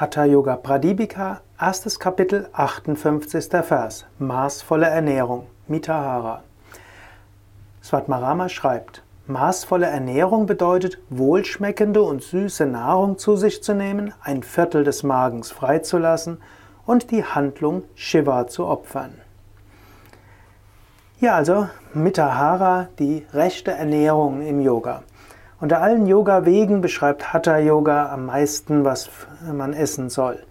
Hatha Yoga Pradipika, erstes Kapitel, 58. Vers. Maßvolle Ernährung. Mitahara. Svatmarama schreibt, maßvolle Ernährung bedeutet, wohlschmeckende und süße Nahrung zu sich zu nehmen, ein Viertel des Magens freizulassen und die Handlung Shiva zu opfern. Hier also Mitahara, die rechte Ernährung im Yoga. Unter allen Yoga-Wegen beschreibt Hatha Yoga am meisten, was man essen soll.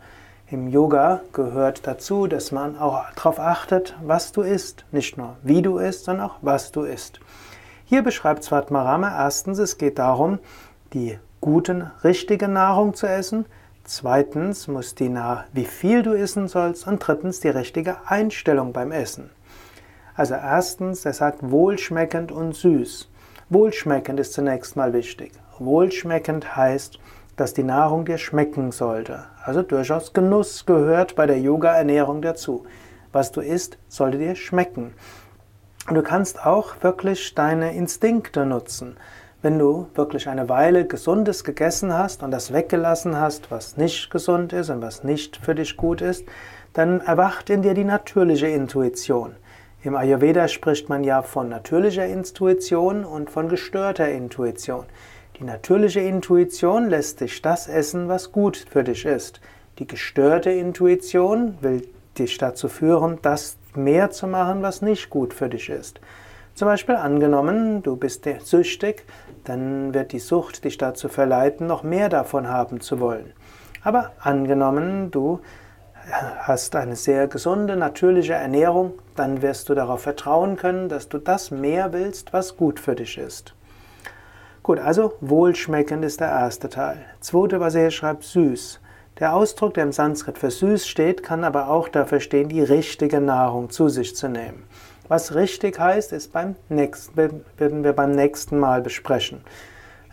Im Yoga gehört dazu, dass man auch darauf achtet, was du isst. Nicht nur wie du isst, sondern auch was du isst. Hier beschreibt Svatmarama erstens, es geht darum, die guten, richtige Nahrung zu essen. Zweitens muss die nach, wie viel du essen sollst. Und drittens die richtige Einstellung beim Essen. Also erstens, er sagt wohlschmeckend und süß. Wohlschmeckend ist zunächst mal wichtig. Wohlschmeckend heißt, dass die Nahrung dir schmecken sollte. Also durchaus Genuss gehört bei der Yoga-Ernährung dazu. Was du isst, sollte dir schmecken. Und du kannst auch wirklich deine Instinkte nutzen. Wenn du wirklich eine Weile Gesundes gegessen hast und das weggelassen hast, was nicht gesund ist und was nicht für dich gut ist, dann erwacht in dir die natürliche Intuition. Im Ayurveda spricht man ja von natürlicher Intuition und von gestörter Intuition. Die natürliche Intuition lässt dich das essen, was gut für dich ist. Die gestörte Intuition will dich dazu führen, das mehr zu machen, was nicht gut für dich ist. Zum Beispiel angenommen, du bist süchtig, dann wird die Sucht dich dazu verleiten, noch mehr davon haben zu wollen. Aber angenommen, du hast eine sehr gesunde, natürliche Ernährung, dann wirst du darauf vertrauen können, dass du das mehr willst, was gut für dich ist. Gut, also wohlschmeckend ist der erste Teil. Zweite, was er hier schreibt, süß. Der Ausdruck, der im Sanskrit für süß steht, kann aber auch dafür stehen, die richtige Nahrung zu sich zu nehmen. Was richtig heißt, ist beim nächsten, werden wir beim nächsten Mal besprechen.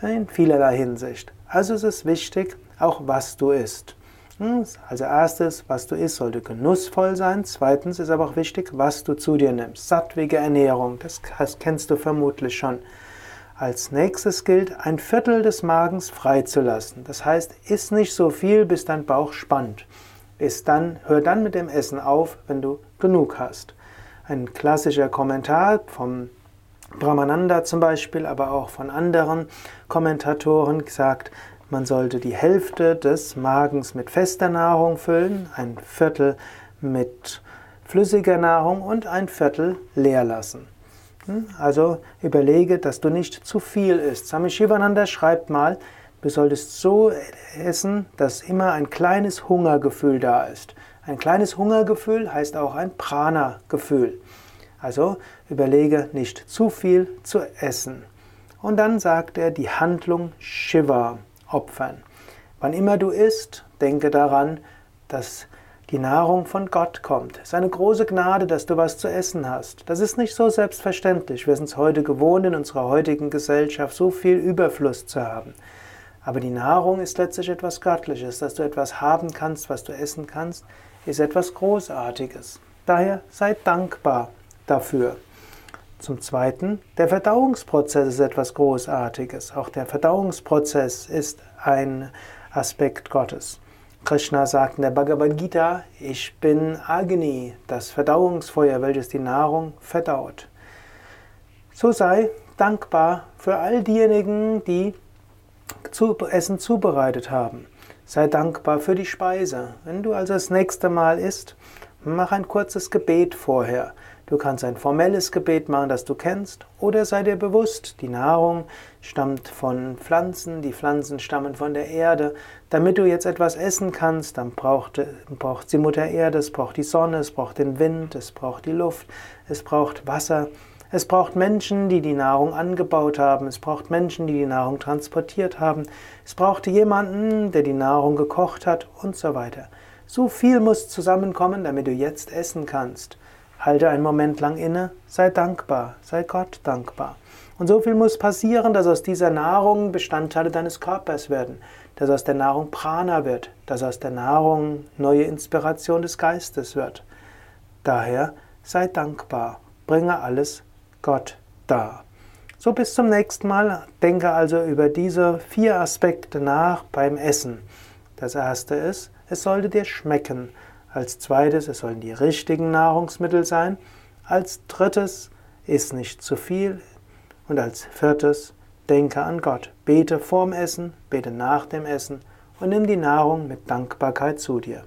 In vielerlei Hinsicht. Also es ist wichtig, auch was du isst. Also erstes, was du isst, sollte genussvoll sein. Zweitens ist aber auch wichtig, was du zu dir nimmst. Sattwige Ernährung, das kennst du vermutlich schon. Als nächstes gilt, ein Viertel des Magens freizulassen. Das heißt, iss nicht so viel, bis dein Bauch spannt. Iss dann, hör dann mit dem Essen auf, wenn du genug hast. Ein klassischer Kommentar vom Brahmananda zum Beispiel, aber auch von anderen Kommentatoren sagt, man sollte die Hälfte des Magens mit fester Nahrung füllen, ein Viertel mit flüssiger Nahrung und ein Viertel leer lassen. Hm? Also überlege, dass du nicht zu viel isst. Swami Shivananda schreibt mal, du solltest so essen, dass immer ein kleines Hungergefühl da ist. Ein kleines Hungergefühl heißt auch ein Prana-Gefühl. Also überlege nicht zu viel zu essen. Und dann sagt er die Handlung Shiva opfern. Wann immer du isst, denke daran, dass die Nahrung von Gott kommt. Es ist eine große Gnade, dass du was zu essen hast. Das ist nicht so selbstverständlich. Wir sind es heute gewohnt, in unserer heutigen Gesellschaft so viel Überfluss zu haben. Aber die Nahrung ist letztlich etwas Göttliches. Dass du etwas haben kannst, was du essen kannst, ist etwas Großartiges. Daher sei dankbar dafür. Zum Zweiten, der Verdauungsprozess ist etwas Großartiges. Auch der Verdauungsprozess ist ein Aspekt Gottes. Krishna sagt in der Bhagavad Gita, ich bin Agni, das Verdauungsfeuer, welches die Nahrung verdaut. So sei dankbar für all diejenigen, die Essen zubereitet haben. Sei dankbar für die Speise. Wenn du also das nächste Mal isst, mach ein kurzes Gebet vorher. Du kannst ein formelles Gebet machen, das du kennst, oder sei dir bewusst, die Nahrung stammt von Pflanzen, die Pflanzen stammen von der Erde. Damit du jetzt etwas essen kannst, dann braucht, braucht die Mutter Erde, es braucht die Sonne, es braucht den Wind, es braucht die Luft, es braucht Wasser. Es braucht Menschen, die die Nahrung angebaut haben. Es braucht Menschen, die die Nahrung transportiert haben. Es braucht jemanden, der die Nahrung gekocht hat und so weiter. So viel muss zusammenkommen, damit du jetzt essen kannst. Halte einen Moment lang inne, sei dankbar, sei Gott dankbar. Und so viel muss passieren, dass aus dieser Nahrung Bestandteile deines Körpers werden, dass aus der Nahrung Prana wird, dass aus der Nahrung neue Inspiration des Geistes wird. Daher sei dankbar, bringe alles Gott dar. So bis zum nächsten Mal. Denke also über diese vier Aspekte nach beim Essen. Das erste ist, es sollte dir schmecken. Als zweites, es sollen die richtigen Nahrungsmittel sein. Als drittes, iss nicht zu viel. Und als viertes, denke an Gott. Bete vorm Essen, bete nach dem Essen und nimm die Nahrung mit Dankbarkeit zu dir.